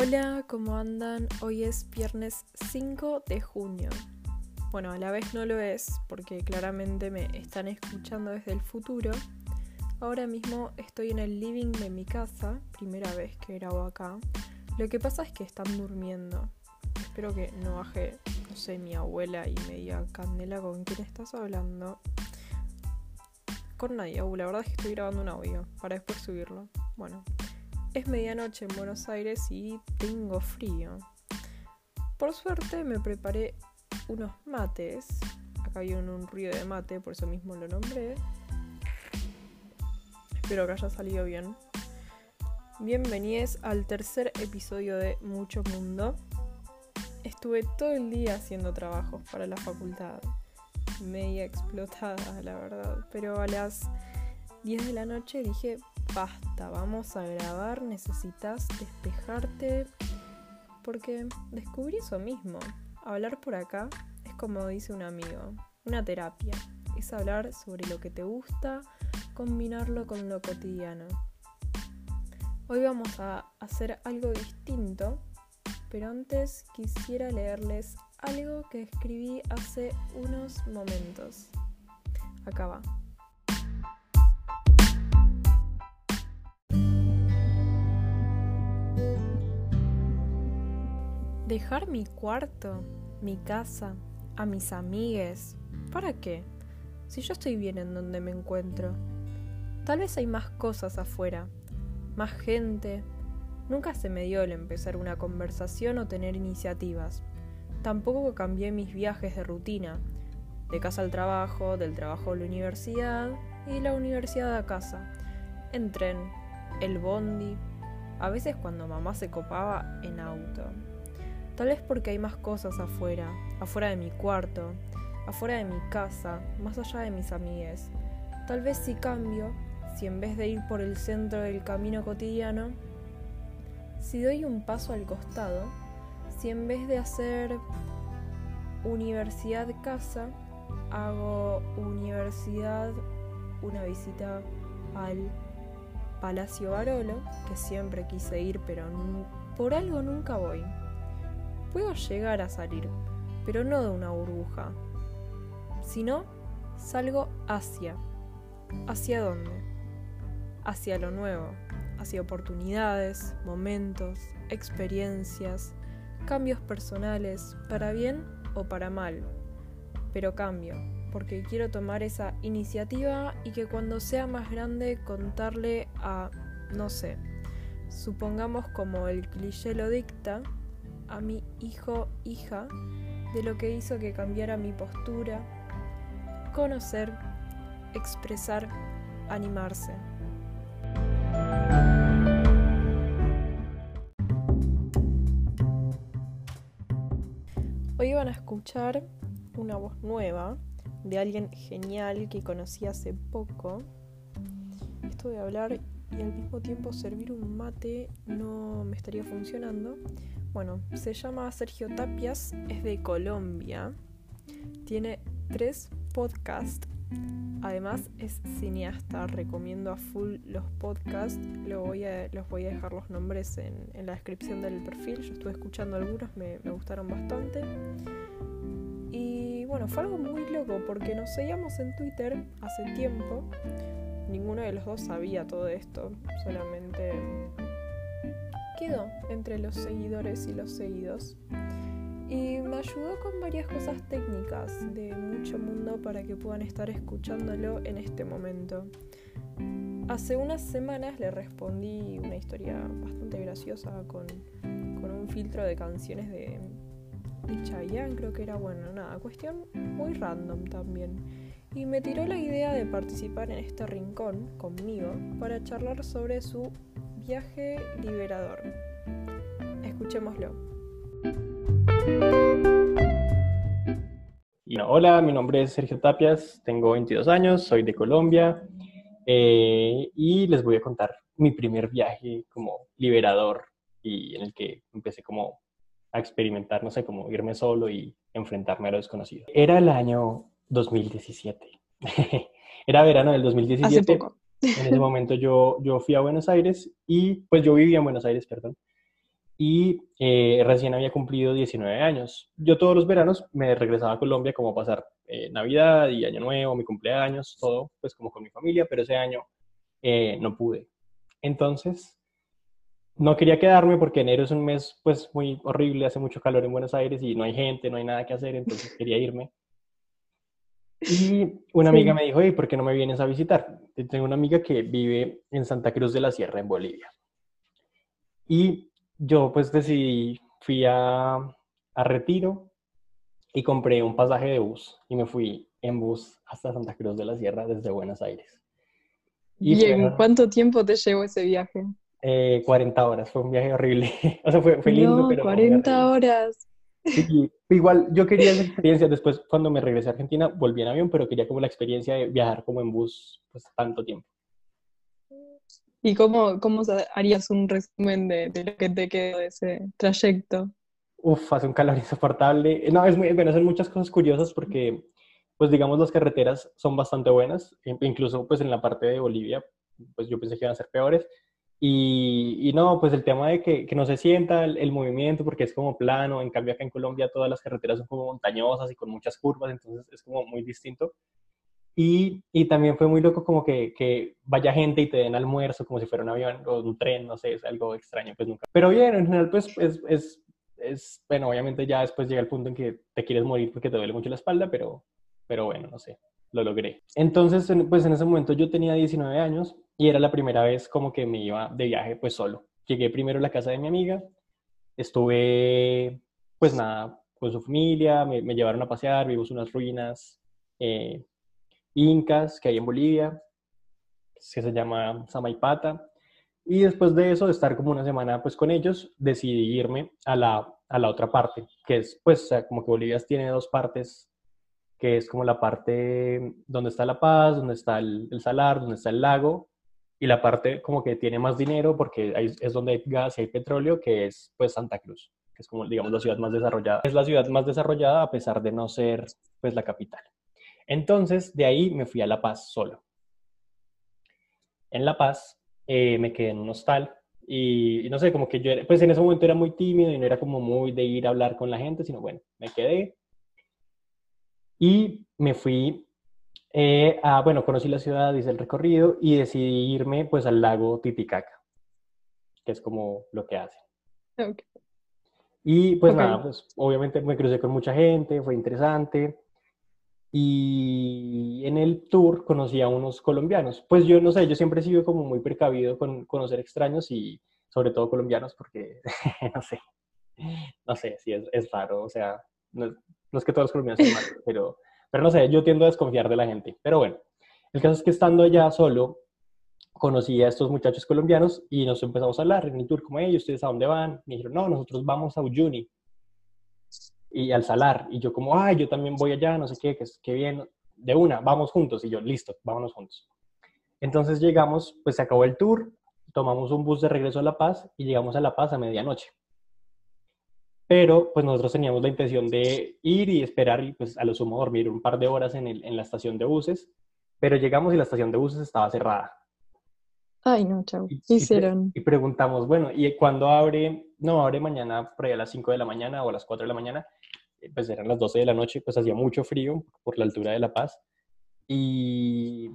Hola, ¿cómo andan? Hoy es viernes 5 de junio. Bueno, a la vez no lo es porque claramente me están escuchando desde el futuro. Ahora mismo estoy en el living de mi casa, primera vez que grabo acá. Lo que pasa es que están durmiendo. Espero que no baje, no sé, mi abuela y me diga, Candela, ¿con quién estás hablando? Con nadie, la verdad es que estoy grabando un audio para después subirlo. Bueno, es medianoche en Buenos Aires y tengo frío. Por suerte me preparé unos mates. Acá hay un, ruido de mate, por eso mismo lo nombré. Espero que haya salido bien. Bienvenidos al tercer episodio de Mucho Mundo. Estuve todo el día haciendo trabajos para la facultad. Media explotada, la verdad. Pero a las 10 de la noche dije, basta, vamos a grabar, necesitas despejarte, porque descubrí eso mismo. Hablar por acá es como dice un amigo, una terapia. Es hablar sobre lo que te gusta, combinarlo con lo cotidiano. Hoy vamos a hacer algo distinto, pero antes quisiera leerles algo que escribí hace unos momentos. Acá va. Dejar mi cuarto, mi casa, a mis amigues. ¿Para qué? Si yo estoy bien en donde me encuentro. Tal vez hay más cosas afuera, más gente. Nunca se me dio el empezar una conversación o tener iniciativas. Tampoco cambié mis viajes de rutina, de casa al trabajo, del trabajo a la universidad y la universidad a casa. En tren, el bondi, a veces cuando mamá se copaba en auto. Tal vez porque hay más cosas afuera, afuera de mi cuarto, afuera de mi casa, más allá de mis amigues. Tal vez si cambio, si en vez de ir por el centro del camino cotidiano, si doy un paso al costado, si en vez de hacer universidad-casa, hago universidad, una visita al Palacio Barolo, que siempre quise ir, pero por algo nunca voy. Puedo llegar a salir, pero no de una burbuja, sino salgo hacia. ¿Hacia dónde? Hacia lo nuevo, hacia oportunidades, momentos, experiencias, cambios personales, para bien o para mal. Pero cambio, porque quiero tomar esa iniciativa y que cuando sea más grande contarle a, no sé, supongamos como el cliché lo dicta, a mi hijo, hija, de lo que hizo que cambiara mi postura, conocer, expresar, animarse. Hoy van a escuchar una voz nueva de alguien genial que conocí hace poco. Esto de hablar y al mismo tiempo servir un mate no me estaría funcionando. Bueno, se llama Sergio Tapias, es de Colombia, tiene tres podcasts, además es cineasta, recomiendo a full los podcasts, voy a, los voy a dejar los nombres en, la descripción del perfil, yo estuve escuchando algunos, me, me gustaron bastante. Y bueno, fue algo muy loco porque nos seguíamos en Twitter hace tiempo, ninguno de los dos sabía todo esto, solamente quedó entre los seguidores y los seguidos. Y me ayudó con varias cosas técnicas de mucho mundo para que puedan estar escuchándolo en este momento. Hace unas semanas le respondí una historia bastante graciosa con, con un filtro de canciones de, de Chayanne, creo que era bueno, nada, cuestión muy random también. Y me tiró la idea de participar en este rincón conmigo para charlar sobre su viaje liberador. Escuchémoslo. hola, mi nombre es Sergio Tapias, tengo 22 años, soy de Colombia eh, y les voy a contar mi primer viaje como liberador y en el que empecé como a experimentar, no sé, como irme solo y enfrentarme a lo desconocido. Era el año 2017. Era verano del 2017. Hace poco. En ese momento yo, yo fui a Buenos Aires y pues yo vivía en Buenos Aires, perdón. y eh, recién había cumplido 19 años. Yo todos los veranos me regresaba a Colombia como a pasar eh, Navidad y Año Nuevo, mi cumpleaños, todo, pues como con mi familia, pero ese año eh, no pude. Entonces, no quería quedarme porque enero es un mes pues muy horrible, hace mucho calor en Buenos Aires y no hay gente, no hay nada que hacer, entonces quería irme. Y una amiga me dijo, ¿y ¿por qué no me vienes a visitar? Tengo una amiga que vive en Santa Cruz de la Sierra, en Bolivia. Y yo pues decidí, fui a, a Retiro y compré un pasaje de bus y me fui en bus hasta Santa Cruz de la Sierra desde Buenos Aires. ¿Y, en cuánto tiempo te llevó ese viaje? 40 eh, horas, fue un viaje horrible. o sea, fue, fue lindo, no, pero... 40 horas. Sí, igual yo quería esa experiencia. Después, cuando me regresé a Argentina, volví en avión, pero quería como la experiencia de viajar como en bus, pues tanto tiempo. ¿Y cómo, cómo harías un resumen de, de, lo que te quedó de ese trayecto? Uf, hace un calor insoportable. No, es muy, bueno, son muchas cosas curiosas porque, pues digamos, las carreteras son bastante buenas. Incluso, pues en la parte de Bolivia, pues yo pensé que iban a ser peores. Y, y no, pues el tema de que, que no se sienta el, el, movimiento porque es como plano. En cambio, acá en Colombia todas las carreteras son como montañosas y con muchas curvas, entonces es como muy distinto. Y, y, también fue muy loco como que, que, vaya gente y te den almuerzo como si fuera un avión o un tren, no sé, es algo extraño, pues nunca. Pero bien, en general, pues es, es, es, bueno, obviamente ya después llega el punto en que te quieres morir porque te duele mucho la espalda, pero, pero bueno, no sé, lo logré. Entonces, pues en ese momento yo tenía 19 años y era la primera vez como que me iba de viaje pues solo. Llegué primero a la casa de mi amiga, estuve pues nada, con su familia, me, llevaron a pasear, vimos unas ruinas. Eh, incas que hay en Bolivia, que se llama Samaipata. Y después de eso, de estar como una semana pues con ellos, decidí irme a la, a la otra parte, que es pues como que Bolivia tiene dos partes, que es como la parte donde está La Paz, donde está el, salar, donde está el lago, y la parte como que tiene más dinero porque es donde hay gas y hay petróleo, que es pues Santa Cruz, que es como digamos la ciudad más desarrollada. Es la ciudad más desarrollada a pesar de no ser pues la capital. Entonces, de ahí me fui a La Paz solo. En La Paz eh, me quedé en un hostal y, no sé, como que yo, pues en ese momento era muy tímido y no era como muy de ir a hablar con la gente, sino bueno, me quedé y me fui eh, a, bueno, conocí la ciudad, hice el recorrido y decidí irme pues al lago Titicaca, que es como lo que hace. Y pues nada, pues obviamente me crucé con mucha gente, fue interesante y en el tour conocí a unos colombianos. Pues yo no sé, yo siempre he sido como muy precavido con conocer extraños y sobre todo colombianos porque, no sé, no sé, si es, es, raro, o sea, no, es que todos los colombianos son malos, pero, pero no sé, yo tiendo a desconfiar de la gente. Pero bueno, el caso es que estando allá solo, conocí a estos muchachos colombianos y nos empezamos a hablar en el tour, como, ellos ¿ustedes a dónde van? Me dijeron, no, nosotros vamos a Uyuni y al salar. Y yo como, ay, yo también voy allá, no sé qué, qué, bien, de una, vamos juntos. Y yo, listo, vámonos juntos. Entonces llegamos, pues se acabó el tour, tomamos un bus de regreso a La Paz y llegamos a La Paz a medianoche. Pero pues nosotros teníamos la intención de ir y esperar y pues a lo sumo dormir un par de horas en, el, en la estación de buses. Pero llegamos y la estación de buses estaba cerrada. Ay, no, chao. hicieron? Y, preguntamos, bueno, ¿y cuándo abre? No, abre mañana por ahí a las 5 de la mañana o a las 4 de la mañana. Eh, pues eran las 12 de la noche, pues hacía mucho frío por la altura de La Paz. Y,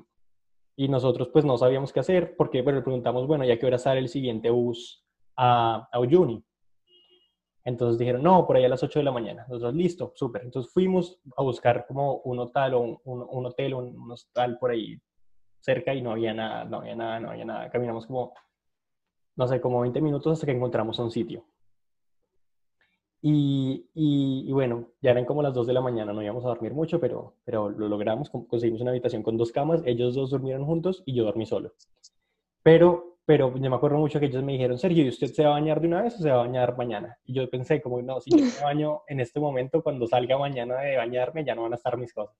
y nosotros pues no sabíamos qué hacer, porque bueno, le preguntamos, bueno, ¿ya qué hora sale el siguiente bus a, a Uyuni? Entonces dijeron, no, por ahí a las 8 de la mañana. Nosotros, listo, súper. Entonces fuimos a buscar como un hotel o un, un, hotel o un hostal por ahí cerca y no había nada, no había nada, no había nada. Caminamos como, no sé, como 20 minutos hasta que encontramos un sitio. Y, y, bueno, ya eran como las 2 de la mañana, no íbamos a dormir mucho, pero, pero lo logramos, conseguimos una habitación con dos camas, ellos dos durmieron juntos y yo dormí solo. Pero, pero yo me acuerdo mucho que ellos me dijeron, Sergio, ¿y usted se va a bañar de una vez o se va a bañar mañana? Y yo pensé como, no, si yo me baño en este momento, cuando salga mañana de bañarme, ya no van a estar mis cosas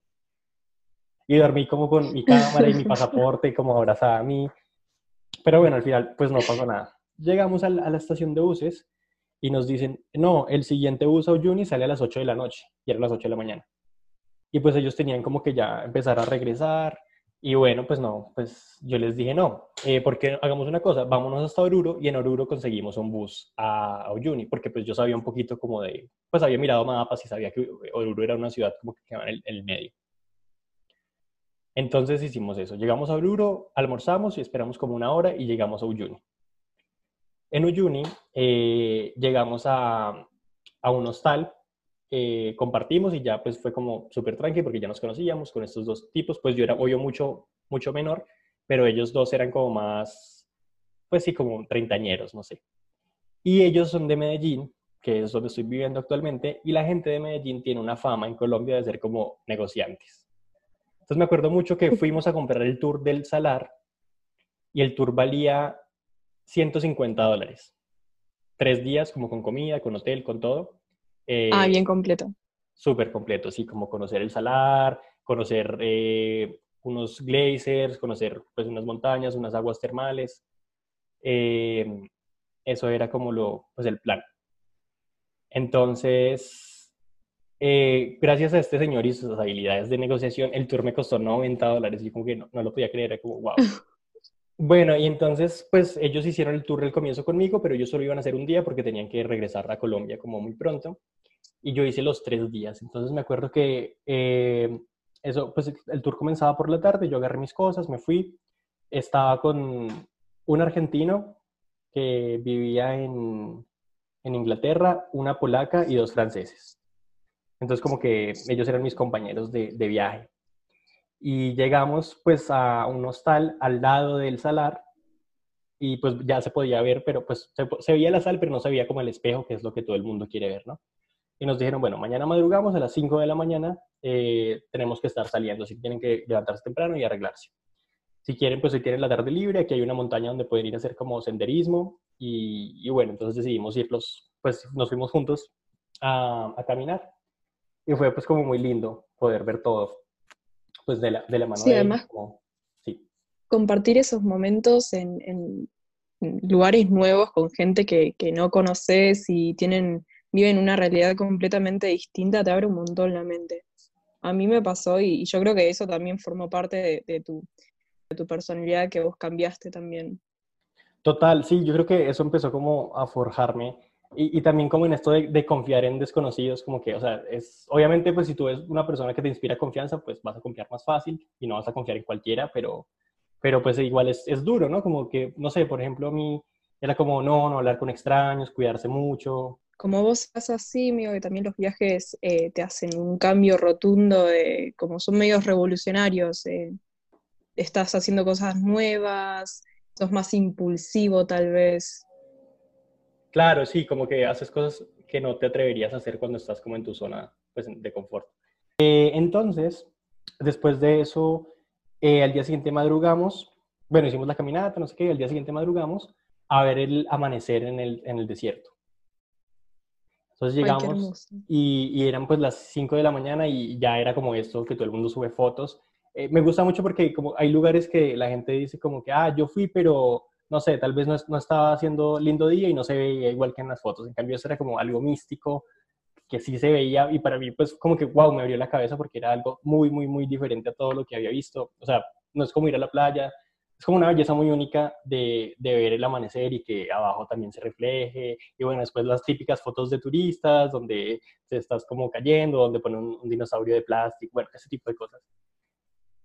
y dormí como con mi cámara y mi pasaporte como abrazada a mí. Pero bueno, al final pues no pasó nada. Llegamos a la, a la estación de buses y nos dicen, no, el siguiente bus a Uyuni sale a las 8 de la noche y eran las 8 de la mañana. Y pues ellos tenían como que ya empezar a regresar Y bueno, pues no, pues yo les dije no, eh, porque hagamos una cosa, vámonos hasta Oruro y en Oruro conseguimos un bus a, a Uyuni, porque pues yo sabía un poquito como de, pues había mirado mapas y sabía que Oruro era una ciudad como que quedaba en el, el medio. Entonces hicimos eso, llegamos a Oruro, almorzamos y esperamos como una hora y llegamos a Uyuni. En Uyuni eh, llegamos a, a un hostal eh, compartimos y ya pues fue como súper tranqui porque ya nos conocíamos con estos dos tipos, pues yo era obvio mucho, mucho menor, pero ellos dos eran como más, pues sí, como treintañeros, no sé. Y ellos son de Medellín, que es donde estoy viviendo actualmente, y la gente de Medellín tiene una fama en Colombia de ser como negociantes. Entonces me acuerdo mucho que fuimos a comprar el tour del Salar y el tour valía 150 dólares. Tres días como con comida, con hotel, con todo ah, eh, bien completo. Súper completo, sí, como conocer el salar, conocer eh, unos glaciers, conocer pues unas montañas, unas aguas termales. Eh, eso era como lo, pues el plan. Entonces, gracias a este señor y sus habilidades de negociación, el tour me costó 90 dólares y como que no, no lo podía creer, era como, wow. Bueno, y entonces, pues ellos hicieron el tour del comienzo conmigo, pero ellos solo iban a hacer un día porque tenían que regresar a Colombia como muy pronto. Y yo hice los tres días. Entonces me acuerdo que eh, eso, pues el tour comenzaba por la tarde, yo agarré mis cosas, me fui. Estaba con un argentino que vivía en, en Inglaterra, una polaca y dos franceses. Entonces como que ellos eran mis compañeros de, de viaje y llegamos pues a un hostal al lado del salar y pues ya se podía ver, pero pues se, veía la sal, pero no se veía como el espejo, que es lo que todo el mundo quiere ver, ¿no? Y nos dijeron, bueno, mañana madrugamos a las 5 de la mañana, eh, tenemos que estar saliendo, si tienen que levantarse temprano y arreglarse. Si quieren, pues si tienen la tarde libre, aquí hay una montaña donde pueden ir a hacer como senderismo y, y bueno, entonces decidimos irlos, pues nos fuimos juntos a, a caminar y fue pues como muy lindo poder ver todo pues de la, de la mano sí, además, sí. compartir esos momentos en, en, lugares nuevos con gente que, que, no conoces y tienen, viven una realidad completamente distinta, te abre un montón la mente. A mí me pasó y, yo creo que eso también formó parte de, de, tu, de tu personalidad que vos cambiaste también. Total, sí, yo creo que eso empezó como a forjarme y, y, también como en esto de, de, confiar en desconocidos, como que, o sea, es, obviamente pues si tú eres una persona que te inspira confianza, pues vas a confiar más fácil y no vas a confiar en cualquiera, pero, pero pues igual es, es duro, ¿no? Como que, no sé, por ejemplo, a mí era como, no, no hablar con extraños, cuidarse mucho. Como vos estás así, amigo, que también los viajes eh, te hacen un cambio rotundo, de, como son medios revolucionarios, eh, estás haciendo cosas nuevas, sos más impulsivo tal vez. Claro, sí, como que haces cosas que no te atreverías a hacer cuando estás como en tu zona pues, de confort. Eh, entonces, después de eso, al día siguiente madrugamos, bueno, hicimos la caminata, no sé qué, al día siguiente madrugamos a ver el amanecer en el, en el desierto. Entonces llegamos y, y, eran pues las 5 de la mañana y ya era como esto, que todo el mundo sube fotos. Eh, me gusta mucho porque como hay lugares que la gente dice como que, ah, yo fui, pero no sé, tal vez no, estaba haciendo lindo día y no se veía igual que en las fotos. En cambio, eso era como algo místico que sí se veía y para mí pues como que wow, me abrió la cabeza porque era algo muy, muy, muy diferente a todo lo que había visto. O sea, no es como ir a la playa, es como una belleza muy única de, de ver el amanecer y que abajo también se refleje. Y bueno, después las típicas fotos de turistas donde te estás como cayendo, donde ponen un, un dinosaurio de plástico, bueno, ese tipo de cosas.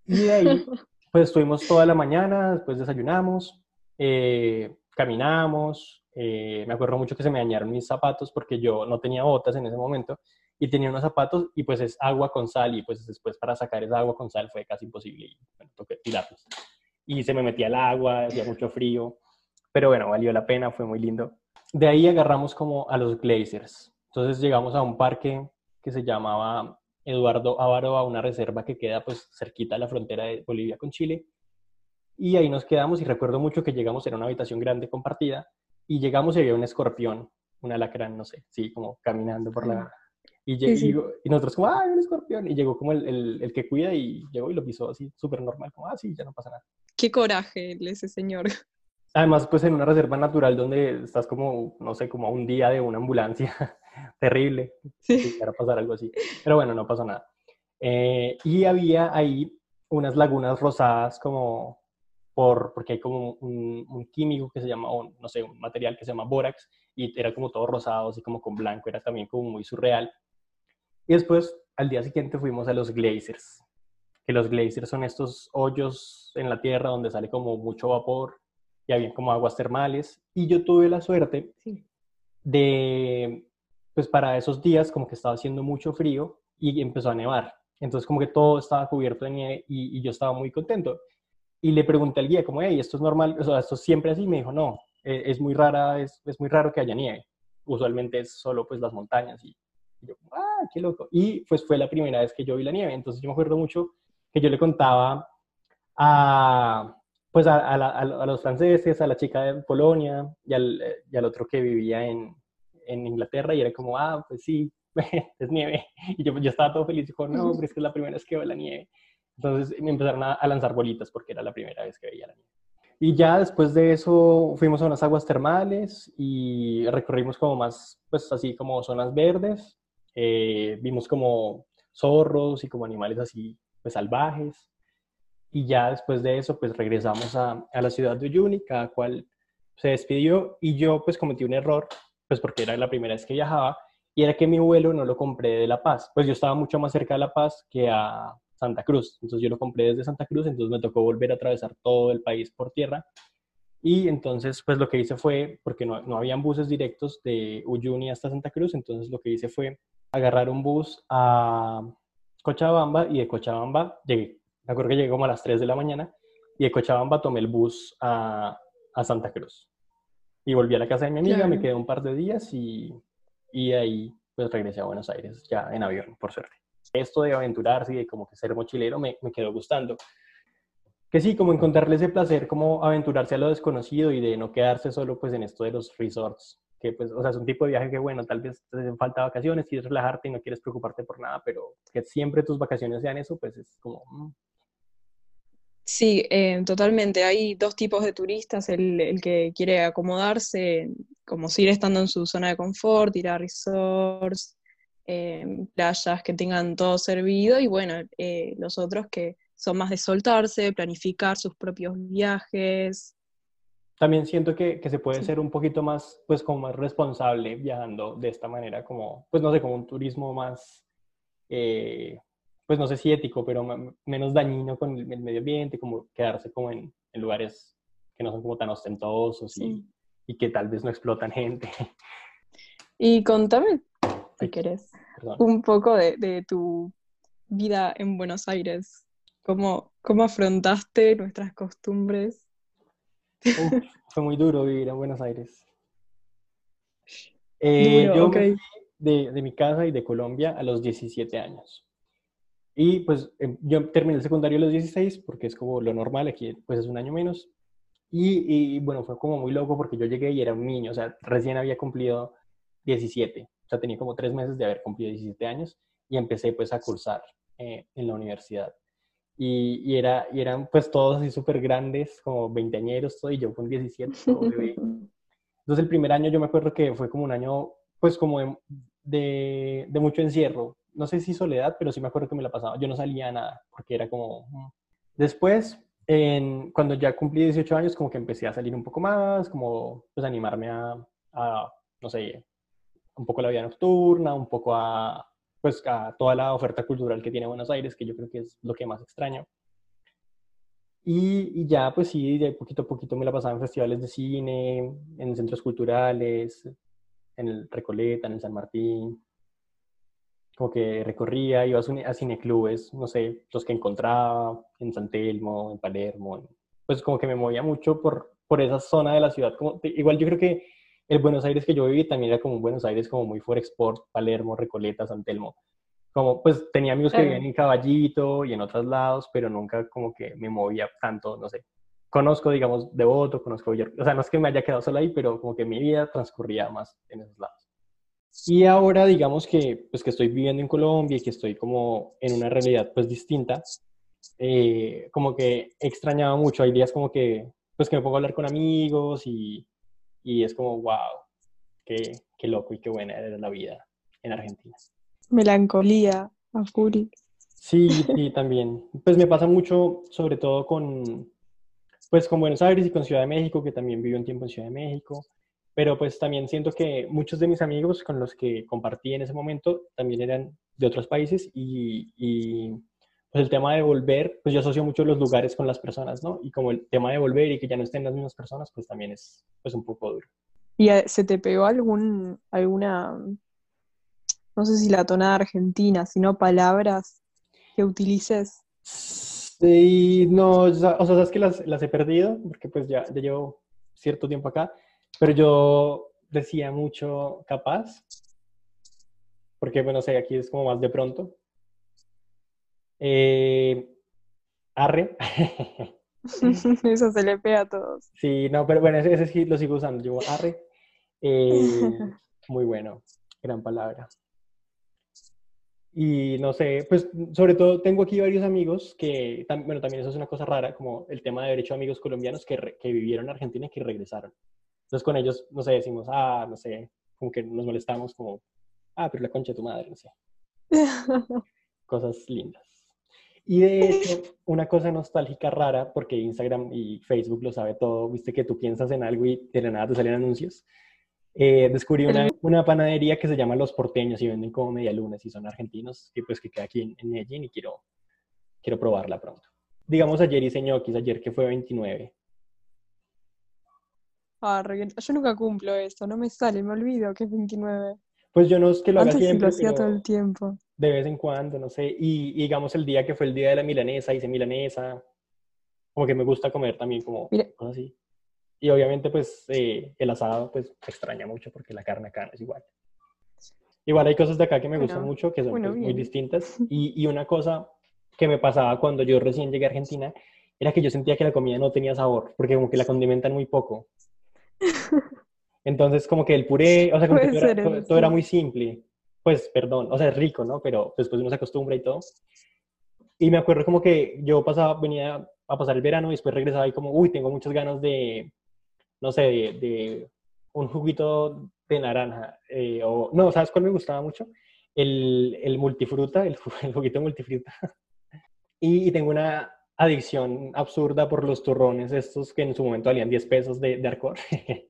Y de ahí, pues estuvimos toda la mañana, después desayunamos, eh, caminamos, eh, me acuerdo mucho que se me dañaron mis zapatos porque yo no tenía botas en ese momento y tenía unos zapatos y pues es agua con sal y pues después para sacar esa agua con sal fue casi imposible y bueno, toqué tirarlos. Y se me metía el agua, hacía mucho frío, pero bueno, valió la pena, fue muy lindo. De ahí agarramos como a los glaciers. Entonces llegamos a un parque que se llamaba Eduardo Ávaro, a una reserva que queda pues cerquita a la frontera de Bolivia con Chile y ahí nos quedamos y recuerdo mucho que llegamos, en una habitación grande compartida, y llegamos y había un escorpión, un alacrán, no sé, sí, como caminando por la... Y, y, nosotros como, ah, un escorpión. Y llegó como el, el, el, que cuida y llegó y lo pisó así, súper normal, como, ah, sí, ya no pasa nada. Qué coraje ese señor. Además, pues en una reserva natural donde estás como, no sé, como a un día de una ambulancia, terrible, sí. para pasar algo así. Pero bueno, no pasa nada. Eh, y había ahí unas lagunas rosadas como por, porque hay como un, un químico que se llama, o no sé, un material que se llama bórax y era como todo rosado, así como con blanco, era también como muy surreal. Y después, al día siguiente, fuimos a los glaciers, que los glaciers son estos hoyos en la tierra donde sale como mucho vapor y había como aguas termales. Y yo tuve la suerte de, pues para esos días, como que estaba haciendo mucho frío y empezó a nevar. Entonces, como que todo estaba cubierto de nieve y, yo estaba muy contento. Y le pregunté al guía, como, hey, ¿esto es normal? O sea, ¿esto es siempre así? Me dijo, no, eh, es muy rara, es, es, muy raro que haya nieve. Usualmente es solo pues las montañas y, yo, ah, qué loco. Y pues fue la primera vez que yo vi la nieve. Entonces yo me acuerdo mucho que yo le contaba a, pues a, a, los franceses, a la chica de Polonia y al, y al otro que vivía en, en, Inglaterra y era como, ah, pues sí, es nieve. Y yo, yo estaba todo feliz y dijo, no, pero es que es la primera vez que veo la nieve. Entonces me empezaron a, a lanzar bolitas porque era la primera vez que veía la nieve. Y ya después de eso fuimos a unas aguas termales y recorrimos como más, pues así como zonas verdes. Eh, vimos como zorros y como animales así, pues salvajes. Y ya después de eso, pues regresamos a, a la ciudad de Uyuni, cada cual se despidió y yo pues cometí un error, pues porque era la primera vez que viajaba, y era que mi vuelo no lo compré de La Paz. Pues yo estaba mucho más cerca de La Paz que a, Santa Cruz. Entonces yo lo compré desde Santa Cruz, entonces me tocó volver a atravesar todo el país por tierra. Y entonces, pues lo que hice fue, porque no, no habían buses directos de Uyuni hasta Santa Cruz, entonces lo que hice fue agarrar un bus a Cochabamba y de Cochabamba llegué. Me acuerdo que llegué como a las 3 de la mañana y de Cochabamba tomé el bus a, a Santa Cruz. Y volví a la casa de mi amiga, me quedé un par de días y, y ahí pues regresé a Buenos Aires ya en avión, por suerte esto de aventurarse y de como que ser mochilero me, me quedó gustando. Que sí, como encontrarle ese placer, como aventurarse a lo desconocido y de no quedarse solo pues en esto de los resorts, que pues, o sea, es un tipo de viaje que bueno, tal vez te hacen falta vacaciones, quieres relajarte y no quieres preocuparte por nada, pero que siempre tus vacaciones sean eso, pues es como... Mm. Sí, eh, totalmente. Hay dos tipos de turistas, el, el, que quiere acomodarse, como seguir estando en su zona de confort, ir a resorts, Em, playas que tengan todo servido y bueno, eh, los otros que son más de soltarse, planificar sus propios viajes. También siento que, que se puede ser un poquito más, pues como más responsable viajando de esta manera, como, pues no sé, como un turismo más, eh, pues no sé si ético, pero menos dañino con el, medio ambiente, como quedarse como en, en, lugares que no son como tan ostentosos y, y que tal vez no explotan gente. Y contame si querés, un poco de, tu vida en Buenos Aires. ¿Cómo, cómo afrontaste nuestras costumbres? Fue muy duro vivir en Buenos Aires. Eh, yo de, de, mi casa y de Colombia a los 17 años. Y pues em, yo terminé el secundario a los 16 porque es como lo normal, aquí pues es un año menos. Y, y, bueno, fue como muy loco porque yo llegué y era un niño, o sea, recién había cumplido 17 o sea, tenía como tres meses de haber cumplido 17 años y empecé pues a cursar eh, en la universidad. Y, y, era, y eran pues todos así súper grandes, como veinteañeros, todo, y yo con 17, todo bebé. Entonces el primer año yo me acuerdo que fue como un año pues como de, de, mucho encierro. No sé si soledad, pero sí me acuerdo que me la pasaba. Yo no salía nada porque era como... Mm. Después, en, cuando ya cumplí 18 años, como que empecé a salir un poco más, como pues animarme a, a no sé, un poco la vida nocturna, un poco a, pues, a toda la oferta cultural que tiene Buenos Aires, que yo creo que es lo que más extraño. Y, y, ya, pues sí, de poquito a poquito me la pasaba en festivales de cine, en centros culturales, en el Recoleta, en el San Martín. Como que recorría, iba a, cineclubes, no sé, los que encontraba, en San Telmo, en Palermo. Pues como que me movía mucho por, por esa zona de la ciudad. Como, igual yo creo que el Buenos Aires que yo viví también era como un Buenos Aires como muy for export, Palermo, Recoleta, San Telmo. Como, pues tenía amigos que vivían en Caballito y en otros lados, pero nunca como que me movía tanto, no sé. Conozco, digamos, Devoto, conozco o sea, no es que me haya quedado solo ahí, pero como que mi vida transcurría más en esos lados. Y ahora, digamos que, pues que estoy viviendo en Colombia y que estoy como en una realidad pues distinta, eh, como que extrañaba mucho. Hay días como que, pues que me pongo a hablar con amigos y y es como, wow, qué, loco y qué buena era la vida en Argentina. Melancolía, a full. Sí, sí, también. Pues me pasa mucho, sobre todo con, pues con Buenos Aires y con Ciudad de México, que también viví un tiempo en Ciudad de México. Pero pues también siento que muchos de mis amigos con los que compartí en ese momento también eran de otros países y, y pues el tema de volver, pues yo asocio mucho los lugares con las personas, ¿no? Y como el tema de volver y que ya no estén las mismas personas, pues también es pues un poco duro. ¿Y eh, se te pegó algún, alguna, no sé si la tonada argentina, sino palabras que utilices? Sí, no, o sea, sabes que las, las he perdido, porque pues ya, ya llevo cierto tiempo acá, pero yo decía mucho capaz, porque bueno, sé, aquí es como más de pronto. Eh, arre. Eso se le pega a todos. Sí, no, pero bueno, ese, sí lo sigo usando. Yo arre. Eh, muy bueno, gran palabra. Y no sé, pues sobre todo tengo aquí varios amigos que, bueno, también eso es una cosa rara, como el tema de derecho a amigos colombianos que, que vivieron en Argentina y que regresaron. Entonces con ellos, no sé, decimos, ah, no sé, como que nos molestamos como, ah, pero la concha de tu madre, no sé. Cosas lindas. Y de hecho, una cosa nostálgica rara, porque Instagram y Facebook lo sabe todo, viste que tú piensas en algo y de la nada te salen anuncios. Eh, descubrí una, una, panadería que se llama Los Porteños y venden como media lunes y son argentinos, que pues que queda aquí en, Medellín y quiero, quiero probarla pronto. Digamos ayer hice ñoquis, ayer que fue 29. Ah, yo nunca cumplo esto, no me sale, me olvido que es 29. Pues yo no es que lo haga siempre, lo hacía todo el tiempo. De vez en cuando, no sé. Y, digamos el día que fue el día de la milanesa, hice milanesa. Como que me gusta comer también como cosas así. Y obviamente pues eh, el asado pues extraña mucho porque la carne acá no es igual. Igual hay cosas de acá que me gustan mucho, que son pues, muy distintas. Y, y una cosa que me pasaba cuando yo recién llegué a Argentina era que yo sentía que la comida no tenía sabor, porque como que la condimentan muy poco. Entonces, como que el puré, o sea, como que todo era, muy simple. Pues, perdón, o sea, es rico, ¿no? Pero después uno se acostumbra y todo. Y me acuerdo como que yo pasaba, venía a pasar el verano y después regresaba y como, uy, tengo muchas ganas de, no sé, de, un juguito de naranja. Eh, o, no, ¿sabes cuál me gustaba mucho? El, el multifruta, el, el juguito multifruta. y, y, tengo una adicción absurda por los turrones estos que en su momento valían 10 pesos de, de Arcor.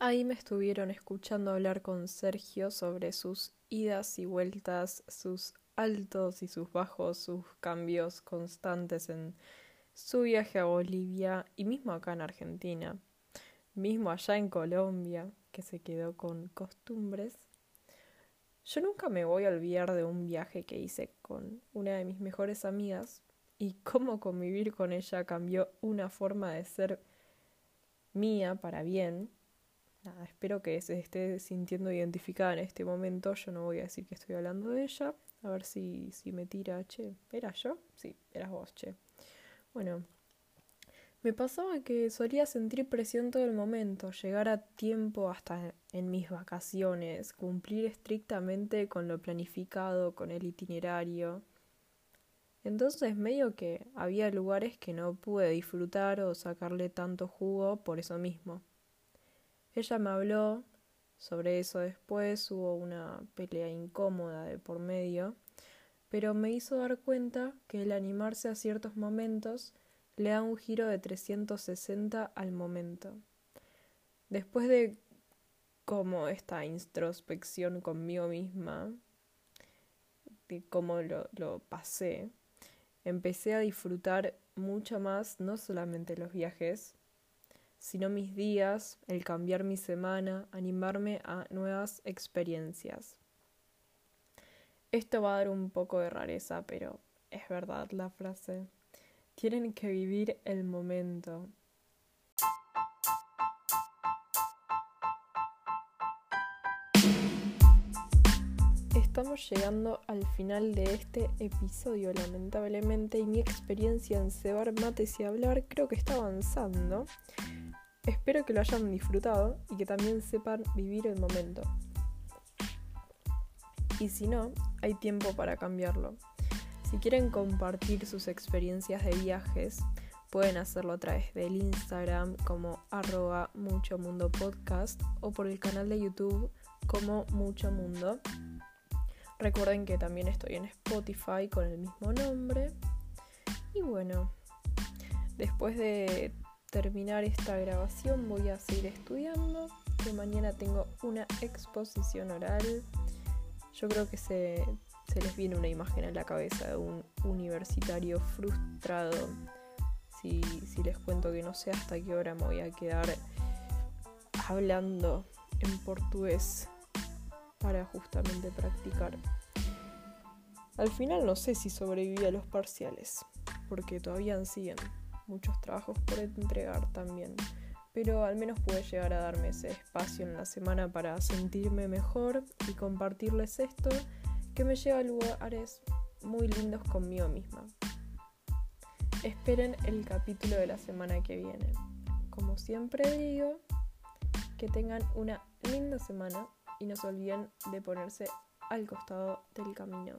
Ahí me estuvieron escuchando hablar con Sergio sobre sus idas y vueltas, sus altos y sus bajos, sus cambios constantes en su viaje a Bolivia y mismo acá en Argentina, mismo allá en Colombia, que se quedó con costumbres. Yo nunca me voy a olvidar de un viaje que hice con una de mis mejores amigas y cómo convivir con ella cambió una forma de ser mía para bien espero que se esté sintiendo identificada en este momento. Yo no voy a decir que estoy hablando de ella. A ver si, si me tira, che, ¿era yo? Sí, eras vos, che. Bueno, me pasaba que solía sentir presión todo el momento, llegar a tiempo hasta en mis vacaciones, cumplir estrictamente con lo planificado, con el itinerario. Entonces medio que había lugares que no pude disfrutar o sacarle tanto jugo por eso mismo. Ella me habló sobre eso después, hubo una pelea incómoda de por medio, pero me hizo dar cuenta que el animarse a ciertos momentos le da un giro de 360 al momento. Después de como esta introspección conmigo misma, de cómo lo, lo pasé, empecé a disfrutar mucho más no solamente los viajes, sino mis días, el cambiar mi semana, animarme a nuevas experiencias. Esto va a dar un poco de rareza, pero es verdad la frase. Tienen que vivir el momento. Estamos llegando al final de este episodio, lamentablemente, y mi experiencia en cebar mates y hablar creo que está avanzando. Espero que lo hayan disfrutado y que también sepan vivir el momento. Y si no, hay tiempo para cambiarlo. Si quieren compartir sus experiencias de viajes, pueden hacerlo a través del Instagram como arroba mucho mundo podcast o por el canal de YouTube como mucho mundo. Recuerden que también estoy en Spotify con el mismo nombre. Y bueno, después de terminar esta grabación voy a seguir estudiando, que mañana tengo una exposición oral. Yo creo que se, les viene una imagen a la cabeza de un universitario frustrado. Si, si les cuento que no sé hasta qué hora me voy a quedar hablando en portugués para justamente practicar. Al final no sé si sobreviví a los parciales, porque todavía siguen muchos trabajos por entregar también. Pero al menos pude llegar a darme ese espacio en la semana para sentirme mejor y compartirles esto que me lleva a lugares muy lindos conmigo misma. Esperen el capítulo de la semana que viene. Como siempre digo, que tengan una linda semana y no se olviden de ponerse al costado del camino.